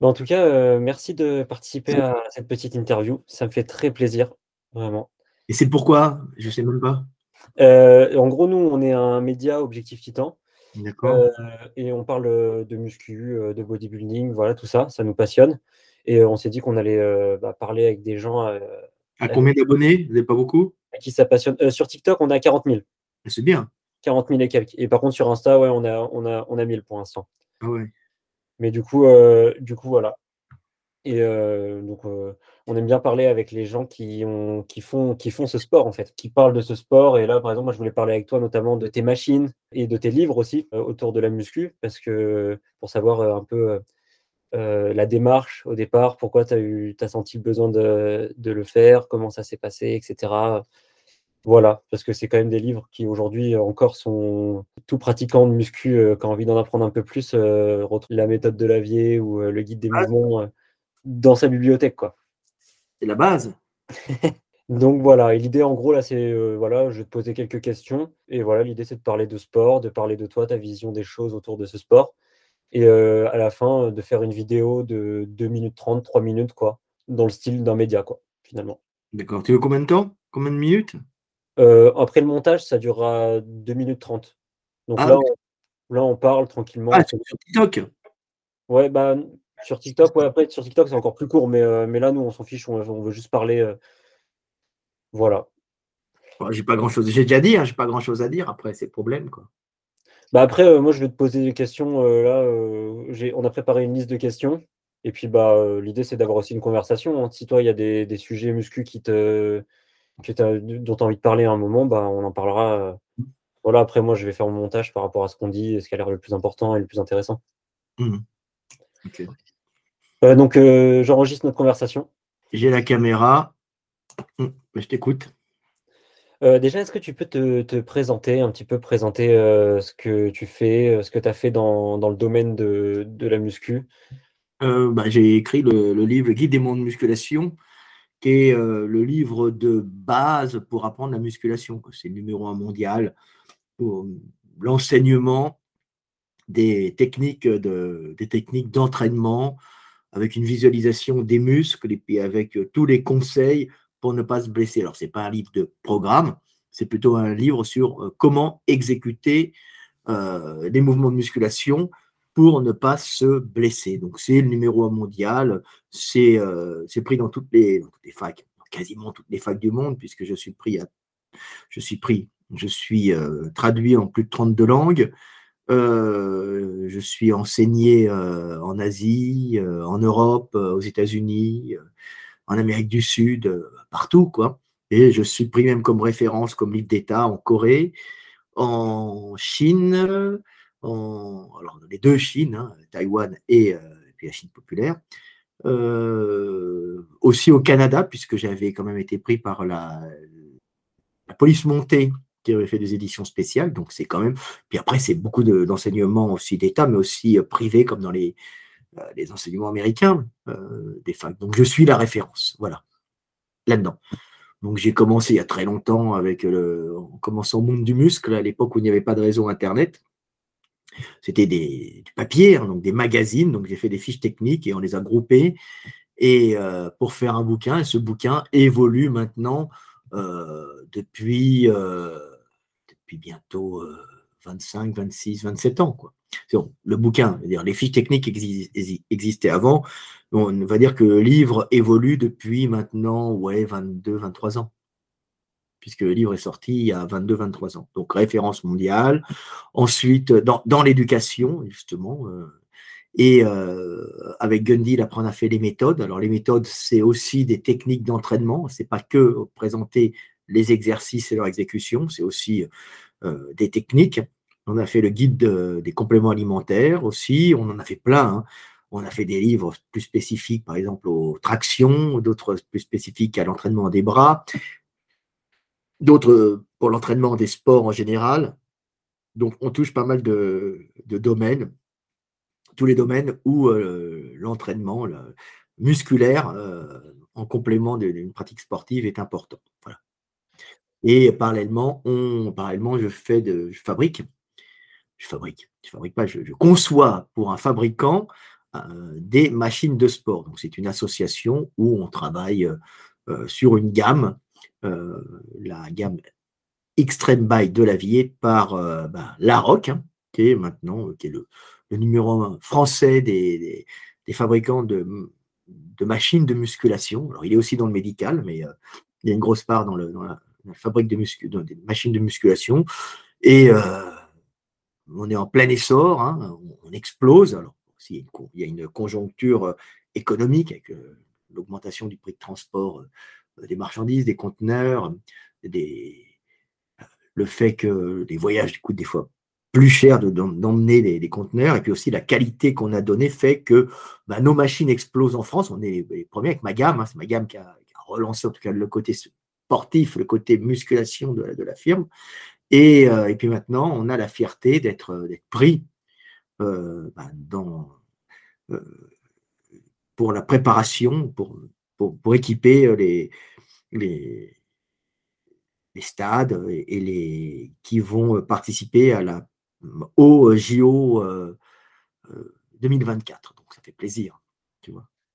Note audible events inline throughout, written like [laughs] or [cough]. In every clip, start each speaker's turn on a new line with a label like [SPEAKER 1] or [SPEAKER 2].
[SPEAKER 1] Bah, en tout cas, heu, merci de participer à cette petite interview. Ça me fait très plaisir, vraiment.
[SPEAKER 2] Et c'est pourquoi? Je sais même pas.
[SPEAKER 1] Heu, en gros, nous, on est un média Objectif Titan,
[SPEAKER 2] D'accord.
[SPEAKER 1] heu et on parle, de muscu, de bodybuilding, voilà, tout ça, ça nous passionne et on s'est dit qu'on allait, bah, parler avec des gens,
[SPEAKER 2] À combien d'abonnés? Vous êtes pas beaucoup?
[SPEAKER 1] à qui ça passionne. Sur TikTok, on a 40 000.
[SPEAKER 2] C'est bien.
[SPEAKER 1] 40 000 et quelques et par contre sur Insta, ouais, on a on a on a 1000 pour l'instant.
[SPEAKER 2] Ah ouais.
[SPEAKER 1] Mais du coup, heu, du coup, voilà. Et heu, donc heu, on aime bien parler avec les gens qui ont qui font ce sport, en fait, qui parlent de ce sport. Et là, par exemple, moi, je voulais parler avec toi notamment de tes machines et de tes livres aussi, autour de la muscu. Parce que pour savoir, un peu, la démarche au départ, pourquoi tu as as senti le besoin de le faire, comment ça s'est passé et cetera. Voilà, parce que c'est quand même des livres qui aujourd'hui encore sont tout pratiquant de muscu, heu, qui a envie d'en apprendre un peu plus, retrouve la méthode de Lavier ou, heu, le guide des
[SPEAKER 2] Ah,
[SPEAKER 1] mouvements, dans sa bibliothèque, quoi.
[SPEAKER 2] c'est la base. [laughs]
[SPEAKER 1] Donc voilà et l'idée en gros là, c'est, voilà, je vais te poser quelques questions et voilà, l'idée c'est de parler de sport, de parler de toi, ta vision des choses autour de ce sport et à la fin, de faire une vidéo de 2 minutes 30, 3 minutes quoi, dans le style d'un média quoi, finalement.
[SPEAKER 2] D'accord. Tu veux combien de temps? Combien de minutes?
[SPEAKER 1] Heu, après le montage, ça durera 2 minutes 30. Donc
[SPEAKER 2] Ah
[SPEAKER 1] là, on là, on parle tranquillement,
[SPEAKER 2] Ah, sur TikTok?
[SPEAKER 1] ouais, bah, sur TikTok, ouais, après sur TikTok, c'est encore plus court, mais heu, mais là, nous, on s'en fiche, on on veut juste parler, heu, voilà.
[SPEAKER 2] Bah, j'ai pas grand-chose j'ai déjà dit, hein, j'ai pas grand-chose à dire après, c'est le problème, quoi.
[SPEAKER 1] Bah, après, moi, je vais te poser des questions, là, on a préparé une liste de questions et puis, bah, l'idée, c'est d'avoir aussi une conversation, hein. Si toi, il y a des des sujets muscu qui te que tu as dont tu as envie de parler à un moment, bah, on en parlera, heu, voilà. Après, moi, je vais faire mon montage par rapport à ce qu'on dit ce qui a l'air le plus important et le plus intéressant.
[SPEAKER 2] Mmh. OK.
[SPEAKER 1] Heu, donc heu, j'enregistre notre conversation.
[SPEAKER 2] J'ai la caméra. Mmh, je t'écoute.
[SPEAKER 1] Déjà, est-ce que tu peux te te présenter, un petit peu présenter, ce que tu fais, ce que tu as fait dans dans le domaine de de la muscu?
[SPEAKER 2] Bah, j'ai écrit le le livre «Le guide des mondes musculation», heu, le livre de base pour apprendre la musculation. C'est le numéro un mondial pour, mmh, l'enseignement des techniques, de techniques d'entraînement avec une visualisation des muscles et puis avec, heu, tous les conseils pour ne pas se blesser. Alors c'est pas un livre de programme, c'est plutôt un livre sur, comment exécuter, les mouvements de musculation pour ne pas se blesser. Donc c'est le numéro un mondial, c'est, c'est pris dans toutes les dans facs, quasiment toutes les facs du monde puisque je suis pris à je suis pris, je suis, heu, traduit en plus de 32 langues. Heu, je suis enseigné, heu, en Asie, en Europe, aux États-Unis, en Amérique du Sud, partout quoi et je suis pris même comme référence, comme livre d'État en Corée, en Chine, en alors les 2 Chines, hein, Taïwan et et puis la Chine populaire. Heu, aussi au Canada puisque j'avais quand même été pris par la police montée qui avait fait des éditions spéciales, donc c'est quand même. Puis après, c'est beaucoup de- d'enseignements aussi d'État, mais aussi euh, privés, comme dans les, euh, les enseignements américains euh, des facs. Donc je suis la référence, voilà, là-dedans. Donc j'ai commencé il y a très longtemps avec le, en commençant au monde du muscle, à l'époque où il n'y avait pas de réseau Internet. C'était des, du papier, hein, donc des magazines. Donc j'ai fait des fiches techniques et on les a groupées et euh, pour faire un bouquin. Et ce bouquin évolue maintenant euh, depuis, euh, depuis bientôt euh, 25, 26, 27 ans. Le bouquin, les fiches techniques exi existaient avant. On va dire que le livre évolue depuis maintenant ouais, 22, 23 ans puisque le livre est sorti il y a 22-23 ans. Donc référence mondiale. Ensuite, dans, dans l'éducation, justement, euh, et euh, avec Gundy, là, on a fait les méthodes. Alors les méthodes, c'est aussi des techniques d'entraînement. C'est pas que présenter les exercices et leur exécution, c'est aussi euh, des techniques. On a fait le guide de, des compléments alimentaires aussi. On en a fait plein. Hein. On a fait des livres plus spécifiques, par exemple aux tractions, d'autres plus spécifiques à l'entraînement des bras, d'autres pour l'entraînement des sports en général. Donc on touche pas mal de, domaines tous les domaines où euh, l'entraînement le musculaire euh, en complément d'une pratique sportive est important. Et parallèlement, je fais de, je fabrique, je fabrique, fabrique pas, je, je conçois pour un fabricant des machines de sport. Donc, c'est une association où on travaille sur une gamme, la gamme Extreme Bike de Lavier par bah, La Rock, hein, qui est maintenant qui est le, numéro un français des, fabricants de, machines de musculation. Alors, il est aussi dans le médical, mais il y a une grosse part dans, la, fabrique de des machines de musculation. Et on est en plein essor, hein, on, explose. Alors, il y a une conjoncture euh, économique avec euh, l'augmentation du prix de transport euh, des marchandises, des conteneurs, le fait que les voyages coûtent des fois plus cher d'emmener les, conteneurs, et puis aussi la qualité qu'on a donnée fait que bah, nos machines explosent en France. On est les premiers avec ma gamme, hein. c'est ma gamme qui a, relancé en tout cas le côté sportif, le côté musculation de la firme. Euh, et, puis maintenant, on a la fierté d'être euh, pris euh, bah, dans, pour la préparation, pour, pour, équiper les, les, stades et, les, qui vont participer à la, au JO 2024. Donc ça fait plaisir.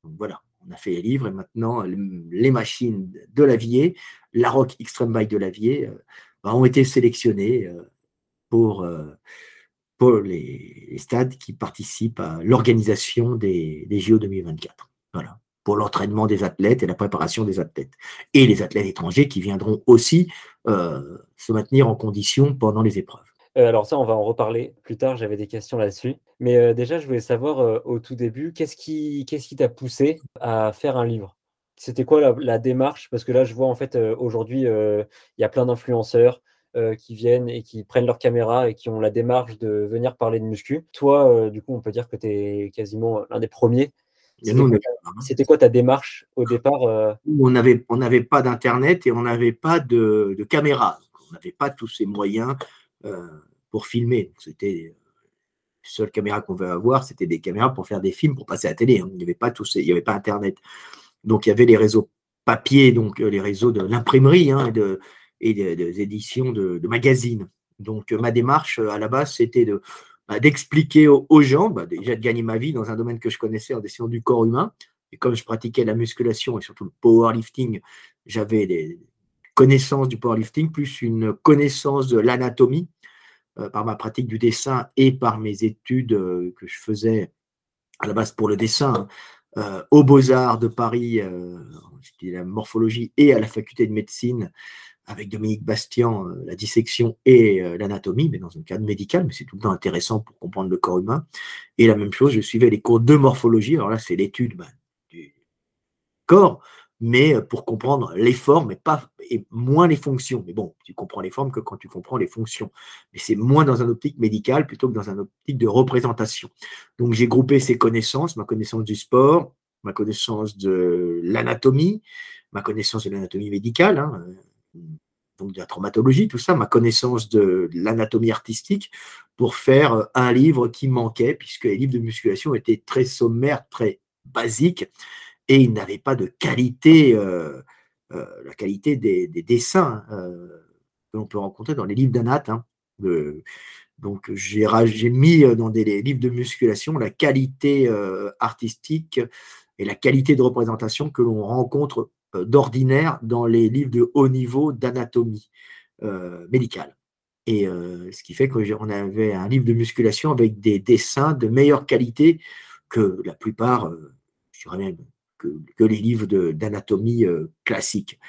[SPEAKER 2] Voilà, on a fait les livres et maintenant les machines de l'avier, la Rock Extreme Bike de l'avier bah, ont été euh, euh, pour les, stades qui participent à l'organisation des, des JO 2024. Voilà pour l'entraînement des athlètes et la préparation des athlètes. Et les athlètes étrangers qui viendront aussi euh, se maintenir en condition pendant les épreuves.
[SPEAKER 1] alors ça, on va en reparler plus tard, j'avais des questions là-dessus. Mais déjà, je voulais savoir au tout début, qu'est-ce qui t'a poussé à faire un livre? C'était quoi la, démarche? Parce que là, je vois en fait euh, aujourd'hui, euh, il y a plein d'influenceurs euh, qui viennent et qui prennent leur caméra et qui ont la démarche de venir parler de muscu. Toi, du coup, on peut dire que tu es quasiment l'un des premiers. C'était quoi, ta démarche au départ
[SPEAKER 2] On n'avait on pas d'Internet et on n'avait pas de, caméra. On n'avait pas tous ces moyens pour filmer. C'était les seules caméras qu'on veut avoir, c'était des caméras pour faire des films, pour passer à la télé. Hein. Il n'y avait pas tous, il n'y avait pas Internet. Donc il y avait les réseaux papier, donc euh, les réseaux de l'imprimerie hein, et des éditions de, magazines. Donc euh, ma démarche euh, à la base, c'était de, bah, d'expliquer aux, gens, bah, déjà de gagner ma vie dans un domaine que je connaissais en dessinant du corps humain. Et comme je pratiquais la musculation et surtout le powerlifting, j'avais des connaissances du powerlifting plus une connaissance de l'anatomie par ma pratique du dessin et par mes études que je faisais à la base pour le dessin, hein. Euh, aux Beaux-Arts de Paris, euh, la morphologie, et à la faculté de médecine avec Dominique Bastian, euh, la dissection et l'anatomie, mais dans un cadre médical, mais c'est tout le temps intéressant pour comprendre le corps humain. Et la même chose, je suivais les cours de morphologie, alors là, c'est l'étude ben, du corps, mais euh, pour comprendre les formes et, pas, et moins les fonctions. Mais bon, tu comprends les formes que quand tu comprends les fonctions. Mais c'est moins dans un optique médical plutôt que dans un optique de représentation. Donc j'ai groupé ces connaissances, ma connaissance du sport, ma connaissance de l'anatomie, ma connaissance de l'anatomie médicale, hein, euh, donc de la traumatologie, tout ça, ma connaissance de l'anatomie artistique, pour faire un livre qui manquait, puisque les livres de musculation étaient très sommaires, très basiques, et il n'avait pas de qualité, euh, euh, la qualité des, dessins euh, que l'on peut rencontrer dans les livres d'Anat. Hein, donc j'ai mis dans des livres de musculation la qualité artistique et la qualité de représentation que l'on rencontre d'ordinaire dans les livres de haut niveau d'anatomie médicale. Et ce qui fait qu'on avait un livre de musculation avec des dessins de meilleure qualité que la plupart, je dirais même que, les livres d'anatomie euh, classiques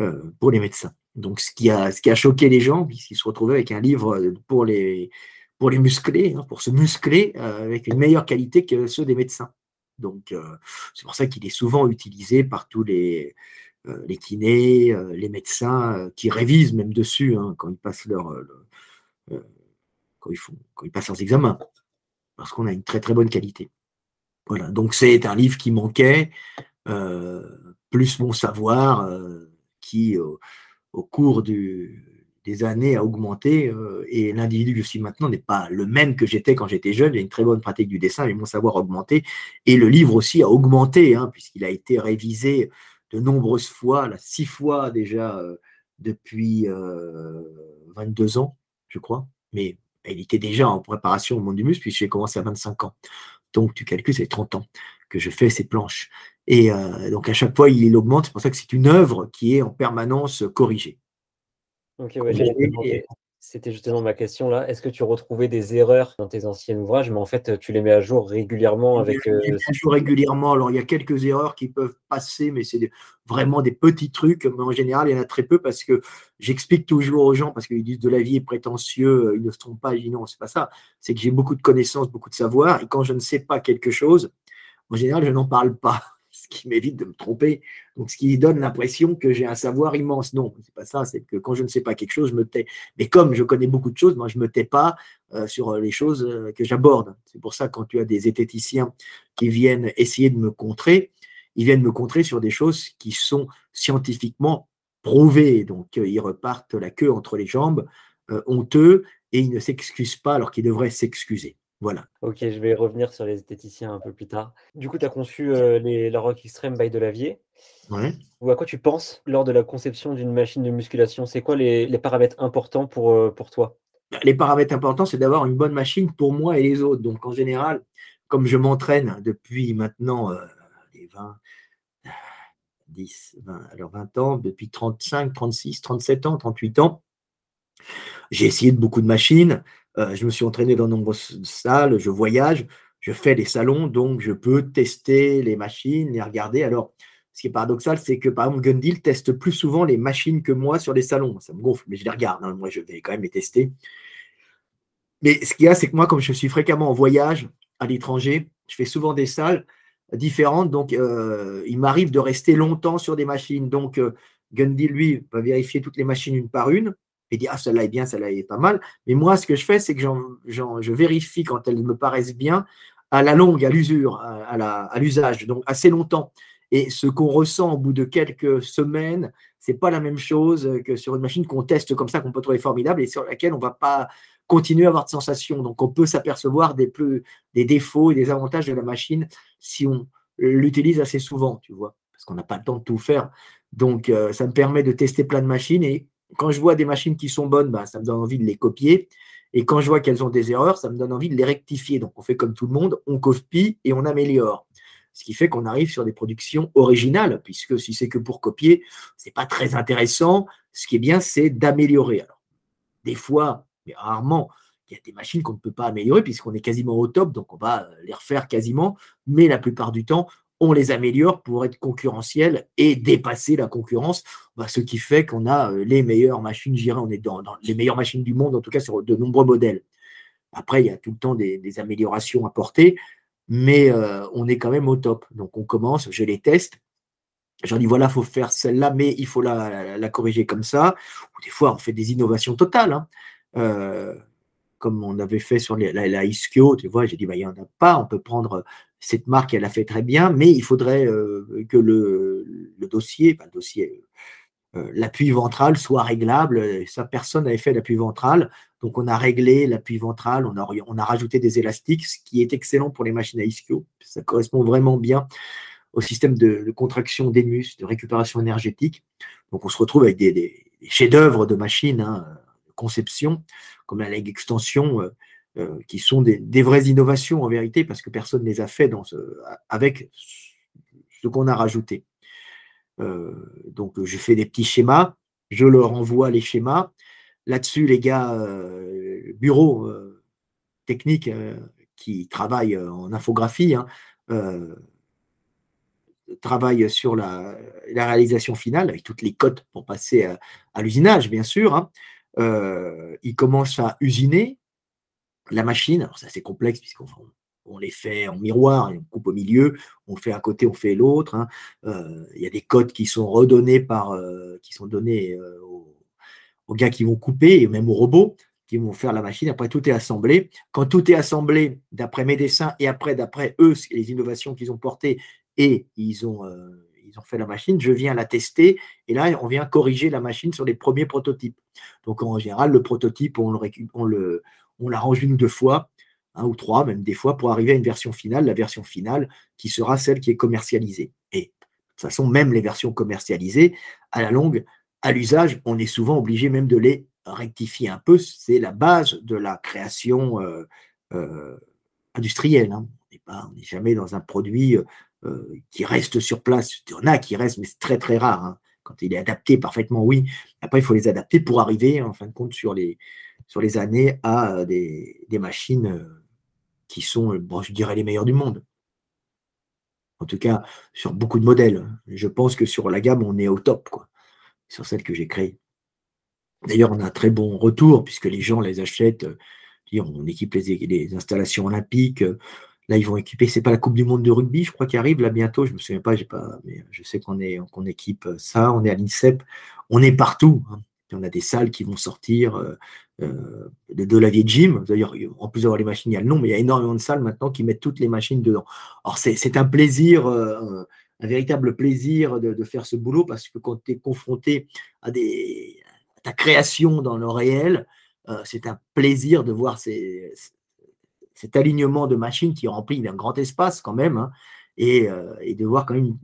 [SPEAKER 2] euh, pour les médecins. Donc, ce qui a, choqué les gens, puisqu'ils se retrouvaient avec un livre pour les, pour les muscler, hein, pour se muscler euh, avec une meilleure qualité que ceux des médecins. Donc, c'est pour ça qu'il est souvent utilisé par tous les, les kinés, les médecins qui révisent même dessus hein, quand ils passent leur, quand, ils passent leurs examens, parce qu'on a une très très bonne qualité. Voilà, donc c'est un livre qui manquait, euh, plus mon savoir euh, qui, au cours des années, a augmenté. Euh, et l'individu que je suis maintenant n'est pas le même que j'étais quand j'étais jeune. J'ai une très bonne pratique du dessin, mais mon savoir a augmenté. Et le livre aussi a augmenté, hein, puisqu'il a été révisé de nombreuses fois, là, six fois déjà depuis 22 ans, je crois. Mais il était déjà en préparation au monde du muscle, puisque j'ai commencé à 25 ans. Donc, tu calcules, c'est 30 ans que je fais ces planches. Et euh, donc, à chaque fois, il augmente. C'est pour ça que c'est une œuvre qui est en permanence corrigée.
[SPEAKER 1] Ok, ouais, c'était justement ma question là. Est-ce que tu retrouvais des erreurs dans tes anciens ouvrages, mais en fait, tu les mets à jour régulièrement avec.
[SPEAKER 2] Je les mets à jour régulièrement. Alors, il y a quelques erreurs qui peuvent passer, mais c'est vraiment des petits trucs. Mais en général, il y en a très peu parce que j'explique toujours aux gens, parce qu'ils disent de la vie est prétentieux, ils ne se trompent pas. Je dis non, c'est pas ça. C'est que j'ai beaucoup de connaissances, beaucoup de savoir. Et quand je ne sais pas quelque chose, en général, je n'en parle pas ce qui m'évite de me tromper. Donc, ce qui donne l'impression que j'ai un savoir immense. Non, c'est pas ça. C'est que quand je ne sais pas quelque chose, je me tais. Mais comme je connais beaucoup de choses, moi, je me tais pas euh, sur les choses euh, que j'aborde. C'est pour ça quand tu as des zététiciens qui viennent essayer de me contrer, ils viennent me contrer sur des choses qui sont scientifiquement prouvées. Donc, euh, ils repartent la queue entre les jambes, honteux, et ils ne s'excusent pas alors qu'ils devraient s'excuser. Voilà.
[SPEAKER 1] Ok, je vais revenir sur les esthéticiens un peu plus tard. Du coup, tu as conçu euh, les, la Rock Extreme by Delavier.
[SPEAKER 2] Ouais.
[SPEAKER 1] Ou à quoi tu penses lors de la conception d'une machine de musculation? C'est quoi les, paramètres importants pour, euh, pour toi?
[SPEAKER 2] Bah, Les paramètres importants, c'est d'avoir une bonne machine pour moi et les autres. Donc, en général, comme je m'entraîne depuis maintenant euh, les 20, 10, 20, alors 20 ans, depuis 35, 36, 37 ans, 38 ans, j'ai essayé de beaucoup de machines. Euh, je me suis entraîné dans de nombreuses salles, je voyage, je fais des salons, donc je peux tester les machines, les regarder. Alors, ce qui est paradoxal, c'est que par exemple, Gundil teste plus souvent les machines que moi sur les salons. Ça me gonfle, mais je les regarde. Hein. Moi, je vais quand même les tester. Mais ce qu'il y a, c'est que moi, comme je suis fréquemment en voyage à l'étranger, je fais souvent des salles différentes. Donc, euh, il m'arrive de rester longtemps sur des machines. Donc, euh, Gundil, lui, va vérifier toutes les machines une par une et dit ah celle-là est bien, celle-là est pas mal. Mais moi, ce que je fais, c'est que je vérifie quand elles me paraissent bien à la longue, à l'usure, à, l'usage, donc assez longtemps. Et ce qu'on ressent au bout de quelques semaines, c'est pas la même chose que sur une machine qu'on teste comme ça, qu'on peut trouver formidable et sur laquelle on va pas continuer à avoir de sensations. Donc on peut s'apercevoir des, des défauts et des avantages de la machine si on l'utilise assez souvent, tu vois, parce qu'on n'a pas le temps de tout faire. Donc euh, ça me permet de tester plein de machines et quand je vois des machines qui sont bonnes, ben, ça me donne envie de les copier. Et quand je vois qu'elles ont des erreurs, ça me donne envie de les rectifier. Donc on fait comme tout le monde, on copie et on améliore. Ce qui fait qu'on arrive sur des productions originales, puisque si c'est que pour copier, ce n'est pas très intéressant. Ce qui est bien, c'est d'améliorer. Des fois, mais rarement, il y a des machines qu'on ne peut pas améliorer puisqu'on est quasiment au top, donc on va les refaire quasiment. Mais la plupart du temps, on les améliore pour être concurrentiels et dépasser la concurrence, bah, ce qui fait qu'on a euh, les meilleures machines, je on est dans, les meilleures machines du monde, en tout cas sur de nombreux modèles. Après, il y a tout le temps des, améliorations à porter, mais euh, on est quand même au top. Donc on commence, je les teste, j'en dis voilà, il faut faire celle-là, mais il faut la, corriger comme ça. Ou des fois, on fait des innovations totales. Hein. Euh, comme on avait fait sur la, la Ischio, tu vois, j'ai dit, bah, il n'y en a pas, on peut prendre cette marque, elle a fait très bien, mais il faudrait euh, que le, dossier, le dossier, euh, l'appui ventral soit réglable. Ça, personne n'avait fait l'appui ventral. Donc, on a réglé l'appui ventral, on a, on a rajouté des élastiques, ce qui est excellent pour les machines à ischio. Ça correspond vraiment bien au système de, contraction des muscles, de récupération énergétique. Donc, on se retrouve avec des, chefs-d'œuvre de machines, hein, de conception, comme la leg extension. Euh, euh, qui sont des, vraies innovations en vérité, parce que personne ne les a fait avec ce qu'on a rajouté. Euh, donc, je fais des petits schémas, je leur envoie les schémas. Là-dessus, les gars, euh, bureau technique qui travaillent en infographie, hein, travaillent sur la, réalisation finale avec toutes les cotes pour passer à, l'usinage, bien sûr. Hein. ils commencent à usiner, la machine, c'est assez complexe puisqu'on on les fait en miroir, on coupe au milieu, on fait un côté, on fait l'autre. Hein. Euh, il y a des codes qui sont redonnés par, euh, qui sont donnés euh, aux, gars qui vont couper et même aux robots qui vont faire la machine. Après, tout est assemblé. Quand tout est assemblé, d'après mes dessins et après, d'après eux, les innovations qu'ils ont portées et ils ont, ils ont fait la machine, je viens la tester et là, on vient corriger la machine sur les premiers prototypes. Donc, en général, le prototype, on le, on le, on l'arrange une ou deux fois, un ou trois, même des fois, pour arriver à une version finale, la version finale qui sera celle qui est commercialisée. Et de toute façon, même les versions commercialisées, à la longue, à l'usage, on est souvent obligé même de les rectifier un peu. C'est la base de la création euh, euh, industrielle. Hein. On n'est jamais dans un produit qui reste sur place. Il y en a qui restent, mais c'est très très rare. Hein. Quand il est adapté parfaitement, oui. Après, il faut les adapter pour arriver, en fin de compte, sur les, sur les années à des, des machines qui sont, bon, je dirais, les meilleures du monde. En tout cas, sur beaucoup de modèles. Je pense que sur la gamme, on est au top, quoi, sur celle que j'ai créée. D'ailleurs, on a un très bon retour, puisque les gens les achètent. On équipe les, installations olympiques, Là, ils vont équiper, c'est pas la Coupe du Monde de rugby, je crois, qui arrive là bientôt. Je me souviens pas, pas, mais je sais qu'on équipe ça. On est à l'INSEP, on est partout. Hein. on a des salles qui vont sortir euh, euh, de, la vieille gym. D'ailleurs, en plus d'avoir les machines, il y a le nom, mais il y a énormément de salles maintenant qui mettent toutes les machines dedans. Alors, c'est un plaisir, euh, un véritable plaisir de, faire ce boulot parce que quand tu es confronté à, des, ta création dans le réel, c'est un plaisir de voir ces, cet alignement de machines qui remplit un grand espace quand même, hein, euh, et, de voir quand même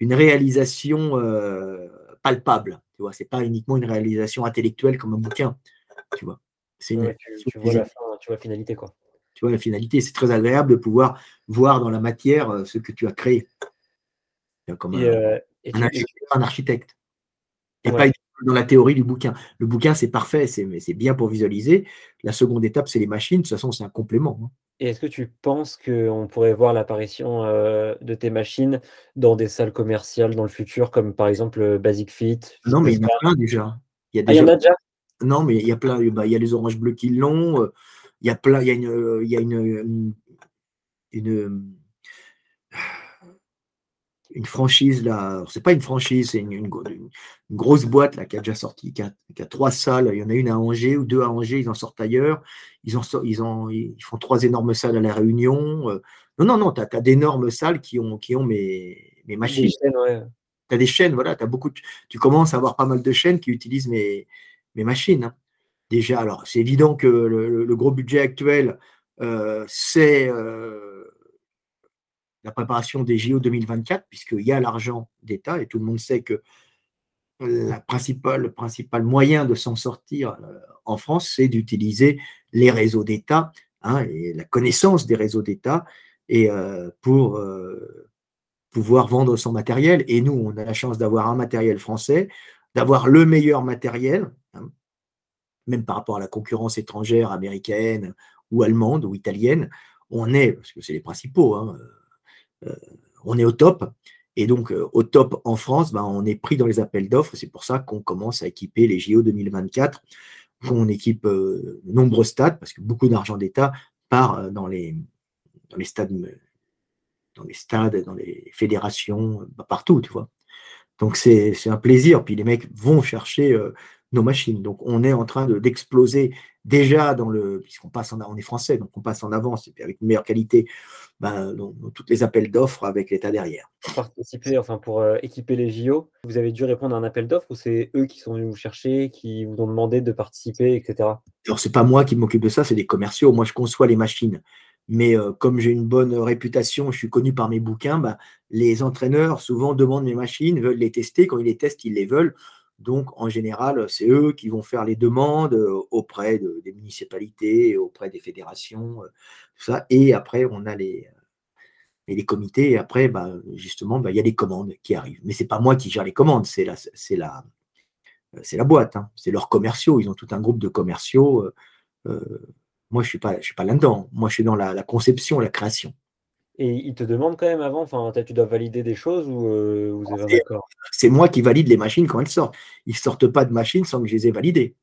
[SPEAKER 2] une, réalisation euh, palpable. Tu vois, c'est pas uniquement une réalisation intellectuelle comme un bouquin. Tu vois,
[SPEAKER 1] c'est tu, vois la tu vois la finalité quoi.
[SPEAKER 2] Tu vois la finalité. C'est très agréable de pouvoir voir dans la matière euh, ce que tu as créé. Comme un, architecte. Et pas dans la théorie du bouquin. Le bouquin, c'est parfait, c'est bien pour visualiser. La seconde étape, c'est les machines. De toute façon, c'est un complément. Hein.
[SPEAKER 1] Et est-ce que tu penses qu'on pourrait voir l'apparition euh, de tes machines dans des salles commerciales dans le futur, comme par exemple euh, Basic Fit
[SPEAKER 2] Non, mais il y en a plein déjà.
[SPEAKER 1] Il y, a déjà... Ah, il y en a déjà
[SPEAKER 2] Non, mais il y a plein. Bah, il y a les oranges bleus qui l'ont. Euh, il y a plein. Il y a une, il y a une, une une franchise là, c'est pas une franchise, c'est une, grosse boîte là qui a déjà sorti, qui a, trois salles. Il y en a une à Angers ou deux à Angers, ils en sortent ailleurs. Ils, ils, ont, ils font trois énormes salles à la Réunion. Euh. non, non, non, tu as, d'énormes salles qui ont, qui ont mes, mes machines. Tu as des chaînes, voilà, as beaucoup tu commences à avoir pas mal de chaînes qui utilisent mes, mes machines. Hein. Déjà, alors c'est évident que le, gros budget actuel, euh, c'est. Euh, la préparation des JO 2024, puisqu'il y a l'argent d'État et tout le monde sait que la principale, le principal moyen de s'en sortir euh, en France, c'est d'utiliser les réseaux d'État hein, et la connaissance des réseaux d'État et pour pouvoir vendre son matériel. Et nous, on a la chance d'avoir un matériel français, d'avoir le meilleur matériel, même par rapport à la concurrence étrangère, américaine ou allemande ou italienne. On est, parce que c'est les principaux, hein, euh, on est au top. Et donc, euh, au top en France, ben, on est pris dans les appels d'offres. C'est pour ça qu'on commence à équiper les JO 2024, qu'on équipe euh, de nombreux stades, parce que beaucoup d'argent d'État part dans les, dans les stades, dans les stades, dans les fédérations, bah, partout, tu vois. Donc, c'est un plaisir. Puis les mecs vont chercher nos machines. Donc, on est en train d'exploser déjà dans le, puisqu'on passe en, on est français, donc on passe en avance et puis avec une meilleure qualité ben, dans, toutes les appels d'offres avec l'État derrière.
[SPEAKER 1] Pour participer, enfin pour euh, équiper les JO, vous avez dû répondre à un appel d'offres ou c'est eux qui sont venus vous chercher, qui vous ont demandé de participer, etc.
[SPEAKER 2] Alors c'est pas moi qui m'occupe de ça, c'est des commerciaux. Moi je conçois les machines. Mais euh, comme j'ai une bonne réputation, je suis connu par mes bouquins, ben, les entraîneurs souvent demandent mes machines, veulent les tester. Quand ils les testent, ils les veulent. Donc, en général, c'est eux qui vont faire les demandes euh, auprès des municipalités, auprès des fédérations, euh, tout ça. Et après, on a les, euh, comités. Et après, bah, justement, bah, il y a les commandes qui arrivent. Mais ce n'est pas moi qui gère les commandes, c'est la, la, la boîte. Hein. C'est leurs commerciaux. Ils ont tout un groupe de commerciaux. moi, je ne suis pas, je suis pas là-dedans. Moi, je suis dans la conception, la création.
[SPEAKER 1] Et ils te demandent quand même avant, enfin, tu dois valider des choses ou euh, vous avez un accord?
[SPEAKER 2] C'est moi qui valide les machines quand elles sortent. Ils ne sortent pas de machines sans que je les ai validées.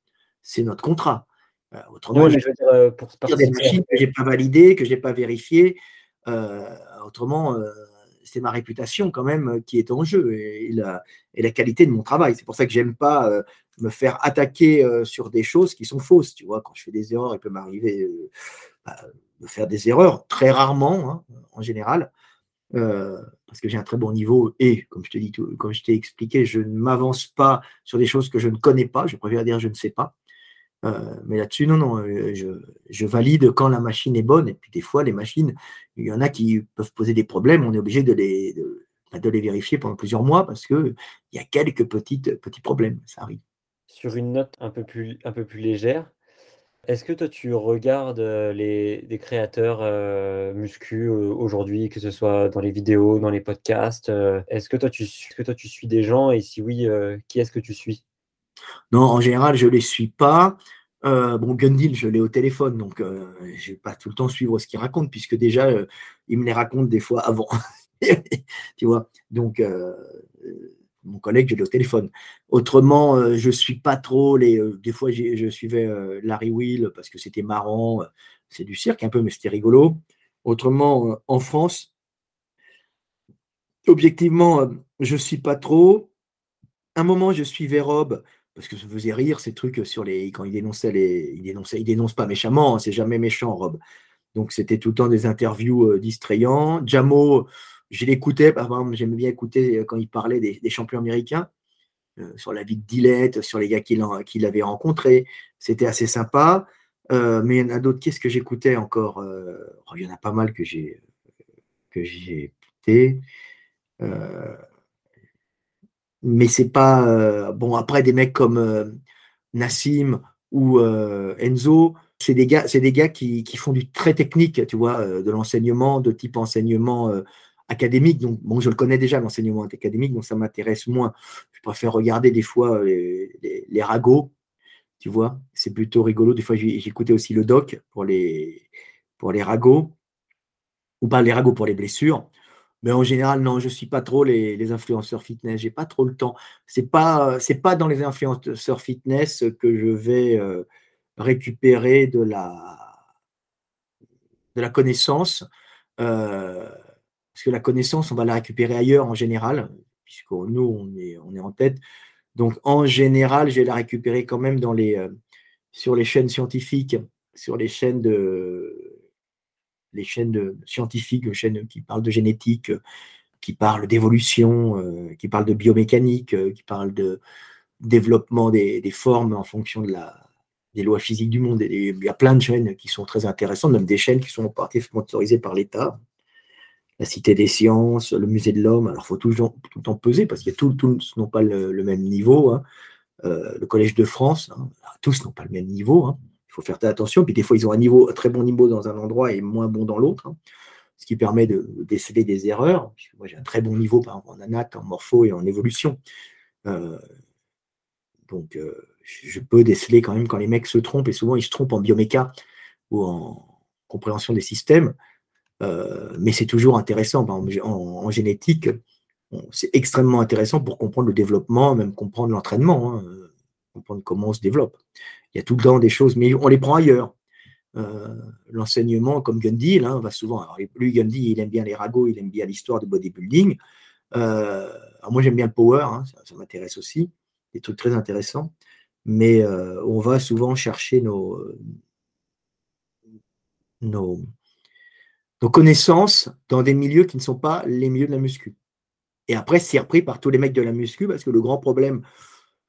[SPEAKER 2] C'est notre contrat. Euh, autrement, je veux dire, euh, pour des machines que je n'ai pas validées, que je n'ai pas vérifiées. autrement, c'est ma réputation quand même qui est en jeu et, la, et la, qualité de mon travail. C'est pour ça que j'aime pas me faire attaquer sur des choses qui sont fausses. Tu vois, quand je fais des erreurs, il peut m'arriver bah, de faire des erreurs, très rarement hein, en général, euh, parce que j'ai un très bon niveau et, comme je te dis, comme je t'ai expliqué, je ne m'avance pas sur des choses que je ne connais pas, je préfère dire je ne sais pas. Euh, mais là-dessus, non, non, euh, je, valide quand la machine est bonne. Et puis des fois, les machines, il y en a qui peuvent poser des problèmes. On est obligé de les, de, bah, les vérifier pendant plusieurs mois parce qu'il y a quelques petites, petits problèmes. Ça arrive.
[SPEAKER 1] Sur une note un peu plus, un peu plus légère, Est-ce que toi tu regardes, heu, les créateurs, muscu, heu, aujourd'hui, que ce soit dans les vidéos, dans les podcasts, heu? Est-ce que toi tu suis des gens? Et si oui, qui est-ce que tu suis?
[SPEAKER 2] Non, en général, je les suis pas. Bon, Gun je l'ai au téléphone, donc je vais pas tout le temps suivre ce qu'il raconte puisque déjà, il me les raconte des fois avant. [laughs] Tu vois? Donc mon collègue, je l'ai au téléphone. Autrement, heu, je suis pas trop les, heu des fois, je suivais, heu, Larry Wheel parce que c'était marrant, c'est du cirque un peu, mais c'était rigolo. Autrement, en France objectivement, je suis pas trop. Un moment, je suivais Rob parce que ça faisait rire ces trucs, sur les quand il dénonçait les il dénonçait dénonce pas méchamment, hein, c'est jamais méchant Rob. Donc c'était tout le temps des interviews, heu, distrayants. Jamo, je l'écoutais, par exemple, j'aimais bien écouter, heu, quand il parlait des des champions américains, heu, sur la vie de Dillett, sur les gars qu'il avait rencontrés. C'était assez sympa. Heu, mais il y en a d'autres. Qu'est-ce que j'écoutais encore? Oh, il y en a pas mal que j'ai que j'ai écouté. Mais c'est pas, bon après des mecs comme, Nassim ou, Enzo, c'est des gars des gars qui qui font du très technique, tu vois? De l'enseignement, de type enseignement, académique. Donc bon, je le connais déjà l'enseignement académique, donc ça m'intéresse moins. Je préfère regarder des fois, heu, les ragots, tu vois? C'est plutôt rigolo. Des fois, j'écoutais aussi le doc pour les pour les ragots ou pas les ragots, pour les blessures. Mais en général, non, je suis pas trop les influenceurs fitness, j'ai pas trop le temps. C'est pas, heu, c'est pas dans les influenceurs fitness que je vais, heu, récupérer de la de la connaissance, heu, parce que la connaissance, on va la récupérer ailleurs en général, puisque nous, on est en tête. Donc en général, je vais la récupérer quand même heu, sur les chaînes scientifiques, sur les chaînes de les chaînes scientifiques, les chaînes qui parlent de génétique, qui parlent d'évolution, heu, qui parlent de biomécanique, heu, qui parlent de développement des formes en fonction des lois physiques du monde il y a plein de chaînes qui sont très intéressantes, même des chaînes qui sont en partie sponsorisées par l'État. La Cité des sciences, le Musée de l'homme. Alors, il faut toujours tout le temps peser parce que tous tous n'ont pas le même niveau, hein. Le Collège de France, hein, tous n'ont pas le même niveau, hein. Il faut faire attention. Puis des fois, ils ont un niveau un très bon niveau dans un endroit et moins bon dans l'autre, hein, ce qui permet de déceler des erreurs. Moi, j'ai un très bon niveau, par exemple, en anat, en morpho et en évolution. Heu, donc heu, je peux déceler quand même quand les mecs se trompent et souvent ils se trompent en bioméca ou en compréhension des systèmes. Heu, mais c'est toujours intéressant. En génétique, c'est extrêmement intéressant pour comprendre le développement, même comprendre l'entraînement, hein, comprendre comment on se développe. Il y a tout le temps des choses, mais on les prend ailleurs. Heu, l'enseignement comme Gundy, hein, va souvent lui Gundy, il aime bien les ragots, il aime bien l'histoire du bodybuilding. Heu, alors moi j'aime bien le power, hein, ça m'intéresse aussi, des trucs très intéressants. Mais on va souvent chercher nos, nos nos connaissances dans des milieux qui ne sont pas les milieux de la muscu. Et après, c'est repris par tous les mecs de la muscu parce que le grand problème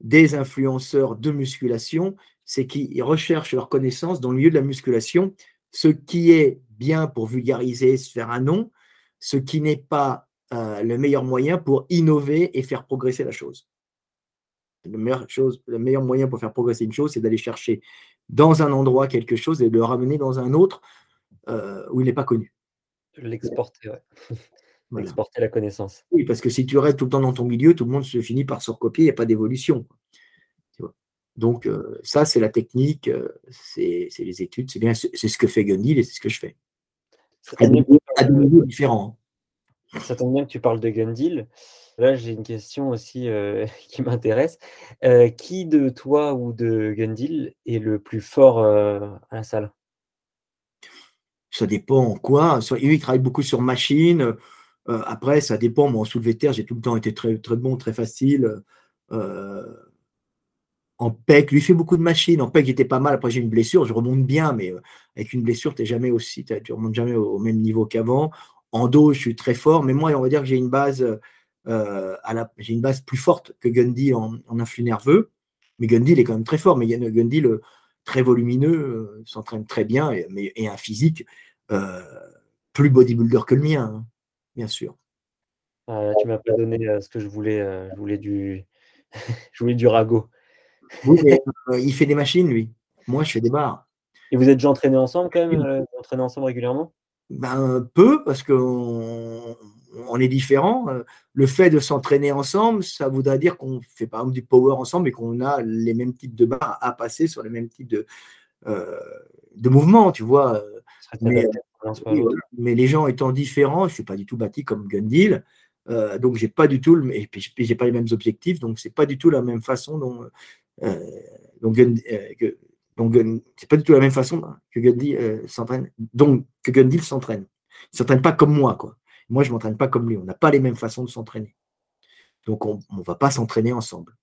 [SPEAKER 2] des influenceurs de musculation, c'est qu'ils recherchent leurs connaissances dans le milieu de la musculation, ce qui est bien pour vulgariser, se faire un nom, ce qui n'est pas, heu, le meilleur moyen pour innover et faire progresser la chose. Le meilleur moyen pour faire progresser une chose, c'est d'aller chercher dans un endroit quelque chose et de le ramener dans un autre, heu, où il n'est pas connu.
[SPEAKER 1] L'exporter, ouais. [laughs]
[SPEAKER 2] Voilà.
[SPEAKER 1] Exporter la connaissance.
[SPEAKER 2] Oui, parce que si tu restes tout le temps dans ton milieu, tout le monde se finit par se recopier, il y a pas d'évolution. Donc heu, ça, c'est la technique, heu, c'est les études, c'est bien, c'est ce que fait Gundy et c'est ce que je fais. À des niveaux à des
[SPEAKER 1] parles,
[SPEAKER 2] niveaux
[SPEAKER 1] heu
[SPEAKER 2] différents, hein.
[SPEAKER 1] ça tombe bien que tu parles de Gun-Deal. Là, j'ai une question aussi, heu, [laughs] qui m'intéresse. Qui de toi ou de Gun-Deal est le plus fort, à la salle?
[SPEAKER 2] Ça dépend en quoi. Il travaille beaucoup sur machine, heu, après ça dépend. Moi, en soulevé de terre, j'ai tout le temps été très très bon, très facile, heu en pec, lui, fait beaucoup de machines. En pec, j'étais pas mal. Après, j'ai une blessure, je remonte bien, mais heu, avec une blessure, tu es jamais aussi tu remontes jamais au même niveau qu'avant. En dos, je suis très fort, mais moi, on va dire que j'ai une base, une base plus forte que Gundy en en influx nerveux. Mais Gundy, il est quand même très fort. Mais Gun Gundy, le très volumineux, heu, s'entraîne très bien et mais et un physique, heu, plus bodybuilder que le mien, hein, bien sûr.
[SPEAKER 1] Ah là, tu m'as pas donné, ce que je voulais, je voulais du [laughs] je voulais du ragot.
[SPEAKER 2] Oui, mais il fait des machines, lui. Moi, je fais des barres.
[SPEAKER 1] Et vous êtes déjà entraînés ensemble quand même euh, Vous entraînez ensemble régulièrement?
[SPEAKER 2] Ben, Peu, parce qu'on on est différents. Le fait de s'entraîner ensemble, ça voudrait dire qu'on fait par exemple du power ensemble et qu'on a les mêmes types de barres à passer sur les mêmes types de, euh, de mouvements, tu vois. Mais, mais, les gens étant différents, je ne suis pas du tout bâti comme Gundil, euh, donc j'ai pas du tout, le, et puis j'ai pas les mêmes objectifs, donc c'est pas du tout la même façon dont, euh, donc, que, donc c'est pas du tout la même façon que Gundil s'entraîne, donc que Gundil s'entraîne. Il s'entraîne pas comme moi, quoi. Moi, je ne m'entraîne pas comme lui. On n'a pas les mêmes façons de s'entraîner. Donc, on ne va pas s'entraîner ensemble.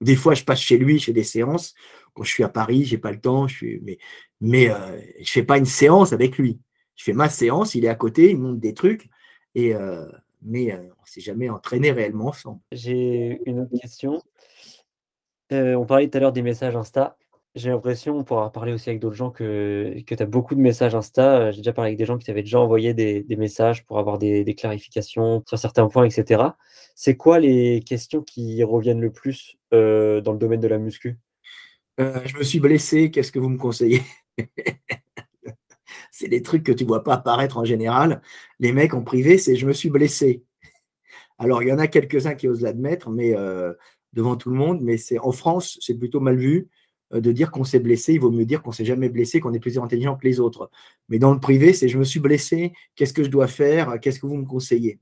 [SPEAKER 2] Des fois, je passe chez lui, chez des séances. Quand je suis à Paris, je n'ai pas le temps. Je. Mais, euh, je ne fais pas une séance avec lui. Je fais ma séance, il est à côté, il monte des trucs. Euh, mais euh, on ne s'est jamais entraîné réellement ensemble.
[SPEAKER 1] J'ai une autre question. on parlait tout à l'heure des messages Insta. J'ai l'impression, on pourra parler aussi avec d'autres gens, que, que tu as beaucoup de messages Insta. Euh, j'ai déjà parlé avec des gens qui t'avaient déjà envoyé des, messages pour avoir des, clarifications sur certains points, etc. C'est quoi les questions qui reviennent le plus euh, dans le domaine de la muscu?
[SPEAKER 2] Euh, Je me suis blessé, qu'est-ce que vous me conseillez? [laughs] C'est des trucs que tu ne vois pas apparaître en général. Les mecs en privé, c'est je me suis blessé. Alors, il y en a quelques-uns qui osent l'admettre, mais devant tout le monde, mais c'est en France, c'est plutôt mal vu. Euh, de dire qu'on s'est blessé, il vaut mieux dire qu'on s'est jamais blessé, qu'on est plus intelligent que les autres. Mais dans le privé, c'est je me suis blessé, qu'est-ce que je dois faire, qu'est-ce que vous me conseillez?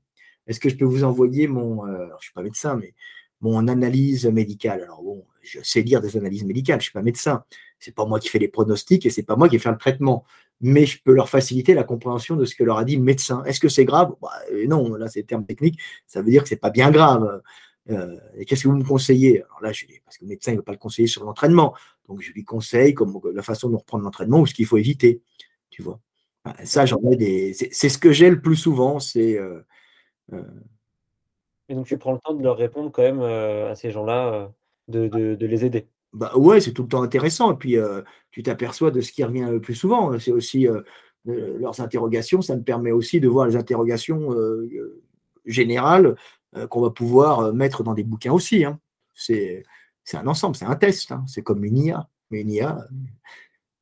[SPEAKER 2] Est-ce que je peux vous envoyer mon, euh, je ne suis pas médecin, mais mon analyse médicale? Alors bon, je sais lire des analyses médicales, je ne suis pas médecin, c'est pas moi qui fais les pronostics et c'est pas moi qui fais le traitement, mais je peux leur faciliter la compréhension de ce que leur a dit le médecin. Est-ce que c'est grave? Bah, Non, là c'est terme technique, ça veut dire que c'est pas bien grave. Euh, qu'est-ce que vous me conseillez? Alors là, je, parce que le médecin ne va pas le conseiller sur l'entraînement. Donc, je lui conseille comme la façon de reprendre l'entraînement ou ce qu'il faut éviter. Tu vois. Ça, j'en ai des. C'est ce que j'ai le plus souvent. C'est. Euh,
[SPEAKER 1] euh, Et donc, tu prends le temps de leur répondre quand même à ces gens-là, de, de, les aider.
[SPEAKER 2] Bah ouais, c'est tout le temps intéressant. Et puis, tu t'aperçois de ce qui revient le plus souvent. C'est aussi leurs interrogations. Ça me permet aussi de voir les interrogations générales qu'on va pouvoir euh, mettre dans des bouquins aussi. Hein. C'est un ensemble, c'est un test. Hein. C'est comme une IA. Une IA, euh,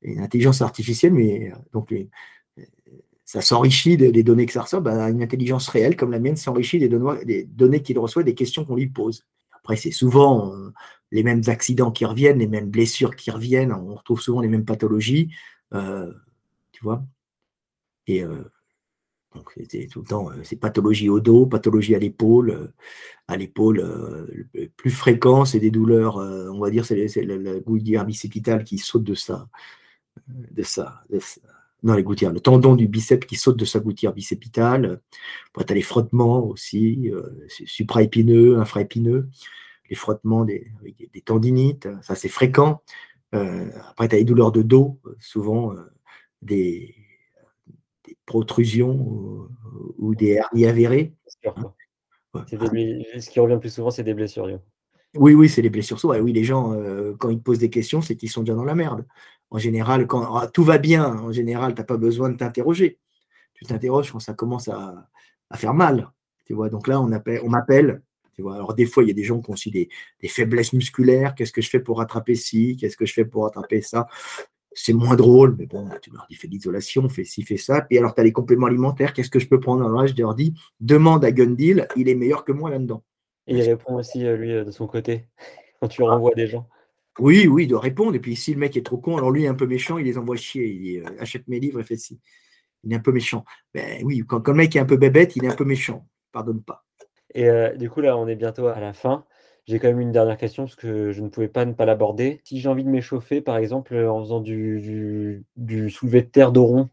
[SPEAKER 2] une intelligence artificielle, mais donc ça s'enrichit des, données que ça reçoit. Ben, une intelligence réelle comme la mienne s'enrichit des, données qu'il reçoit, des questions qu'on lui pose. Après, c'est souvent les mêmes accidents qui reviennent, les mêmes blessures qui reviennent. On retrouve souvent les mêmes pathologies. tu vois donc, c'était tout le temps, euh, c'est pathologie au dos, pathologie à l'épaule. Euh, à l'épaule, euh, le plus fréquent, c'est des douleurs, on va dire, c'est la, gouttière bicépitale qui saute de ça. De non, les gouttières, le tendon du biceps qui saute de sa gouttière bicépitale. Après, tu as les frottements aussi, supraépineux, infraépineux, les frottements des, des tendinites, ça c'est fréquent. après, tu as les douleurs de dos, souvent des, protrusions ou, des hernies avérées.
[SPEAKER 1] ce qui revient plus souvent, c'est des blessures.
[SPEAKER 2] Oui, oui, c'est des blessures. oui, les gens, euh, quand ils te posent des questions, c'est qu'ils sont déjà dans la merde. En général, quand ah, tout va bien, en général, tu n'as pas besoin de t'interroger. Tu t'interroges quand ça commence à, faire mal. Tu vois, donc là, on, appelle, on m'appelle. Tu vois, alors des fois, il y a des gens qui ont aussi des, des faiblesses musculaires. Qu'est-ce que je fais pour rattraper ci? Qu'est-ce que je fais pour rattraper ça? C'est moins drôle, mais bon, tu leur dis fais de l'isolation, fais ci, fais ça. Puis alors, tu as les compléments alimentaires, qu'est-ce que je peux prendre Alors là, je leur dis demande à Gundil, il est meilleur que moi là-dedans.
[SPEAKER 1] Et il répond aussi, euh, lui, euh, de son côté, [laughs] quand tu renvoies des gens.
[SPEAKER 2] Oui, oui, il doit répondre. Et puis si le mec est trop con, alors lui est un peu méchant, il les envoie chier. Il euh, achète mes livres et fait ci. Il est un peu méchant. Ben oui, quand, le mec est un peu bébête, il est un peu méchant. Pardonne pas.
[SPEAKER 1] Et du coup, là, on est bientôt à la fin. J'ai quand même une dernière question parce que je ne pouvais pas ne pas l'aborder. Si j'ai envie de m'échauffer, par exemple, en faisant du, du, soulevé de terre d'oron,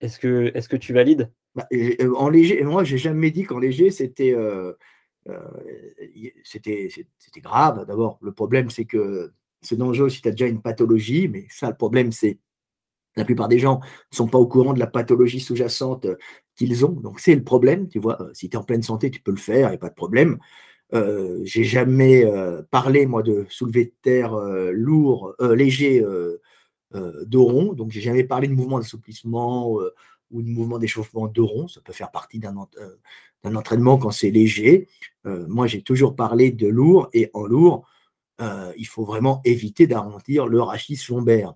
[SPEAKER 1] est-ce que, est que tu valides?
[SPEAKER 2] Bah, euh, En léger, moi, j'ai jamais dit qu'en léger, c'était euh, euh, c'était grave. D'abord, le problème, c'est que c'est dangereux si tu as déjà une pathologie, mais ça, le problème, c'est la plupart des gens ne sont pas au courant de la pathologie sous-jacente qu'ils ont. Donc, c'est le problème, tu vois. Si tu es en pleine santé, tu peux le faire, il n'y a pas de problème. J'ai jamais parlé, moi, de soulever de terre euh, lourd, léger d'oron. Donc, j'ai jamais parlé de mouvement d'assouplissement ou de mouvement d'échauffement d'oron. Ça peut faire partie d'un entraînement quand c'est léger. moi, j'ai toujours parlé de lourd et en lourd, il faut vraiment éviter d'arrondir le rachis lombaire.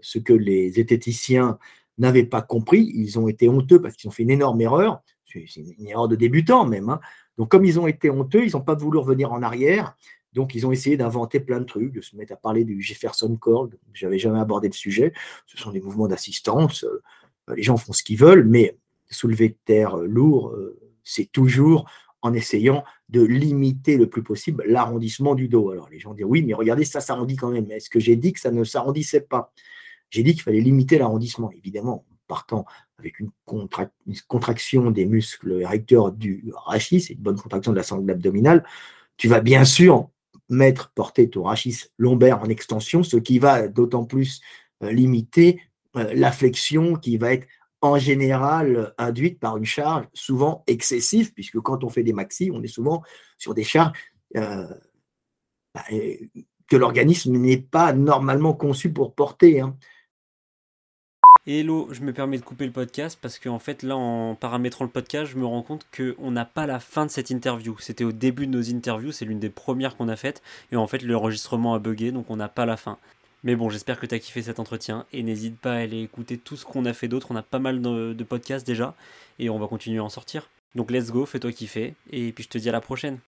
[SPEAKER 2] ce que les zététiciens n'avaient pas compris. Ils ont été honteux parce qu'ils ont fait une énorme erreur. C'est une erreur de débutant même. Hein. Donc, comme ils ont été honteux, ils n'ont pas voulu revenir en arrière. Donc, ils ont essayé d'inventer plein de trucs, de se mettre à parler du Jefferson Call. Je n'avais jamais abordé le sujet. Ce sont des mouvements d'assistance. Euh, les gens font ce qu'ils veulent, mais soulever de terre lourd, euh, c'est toujours en essayant de limiter le plus possible l'arrondissement du dos. Alors, les gens disent oui, mais regardez, ça s'arrondit quand même. Est-ce que j'ai dit que ça ne s'arrondissait pas? J'ai dit qu'il fallait limiter l'arrondissement, évidemment, partant avec une, contraction des muscles érecteurs du rachis et une bonne contraction de la sangle abdominale. Tu vas bien sûr mettre, porter ton rachis lombaire en extension, ce qui va d'autant plus euh, limiter euh, la flexion qui va être en général induite par une charge souvent excessive, puisque quand on fait des maxi, on est souvent sur des charges euh, bah, que l'organisme n'est pas normalement conçu pour porter. Hein.
[SPEAKER 1] Hello, je me permets de couper le podcast parce qu'en fait là en paramétrant le podcast je me rends compte qu'on n'a pas la fin de cette interview. C'était au début de nos interviews, c'est l'une des premières qu'on a faites et en fait l'enregistrement a bugué donc on n'a pas la fin. Mais bon j'espère que tu as kiffé cet entretien et n'hésite pas à aller écouter tout ce qu'on a fait d'autre, on a pas mal de, de podcasts déjà et on va continuer à en sortir. Donc let's go, fais-toi kiffer et puis je te dis à la prochaine.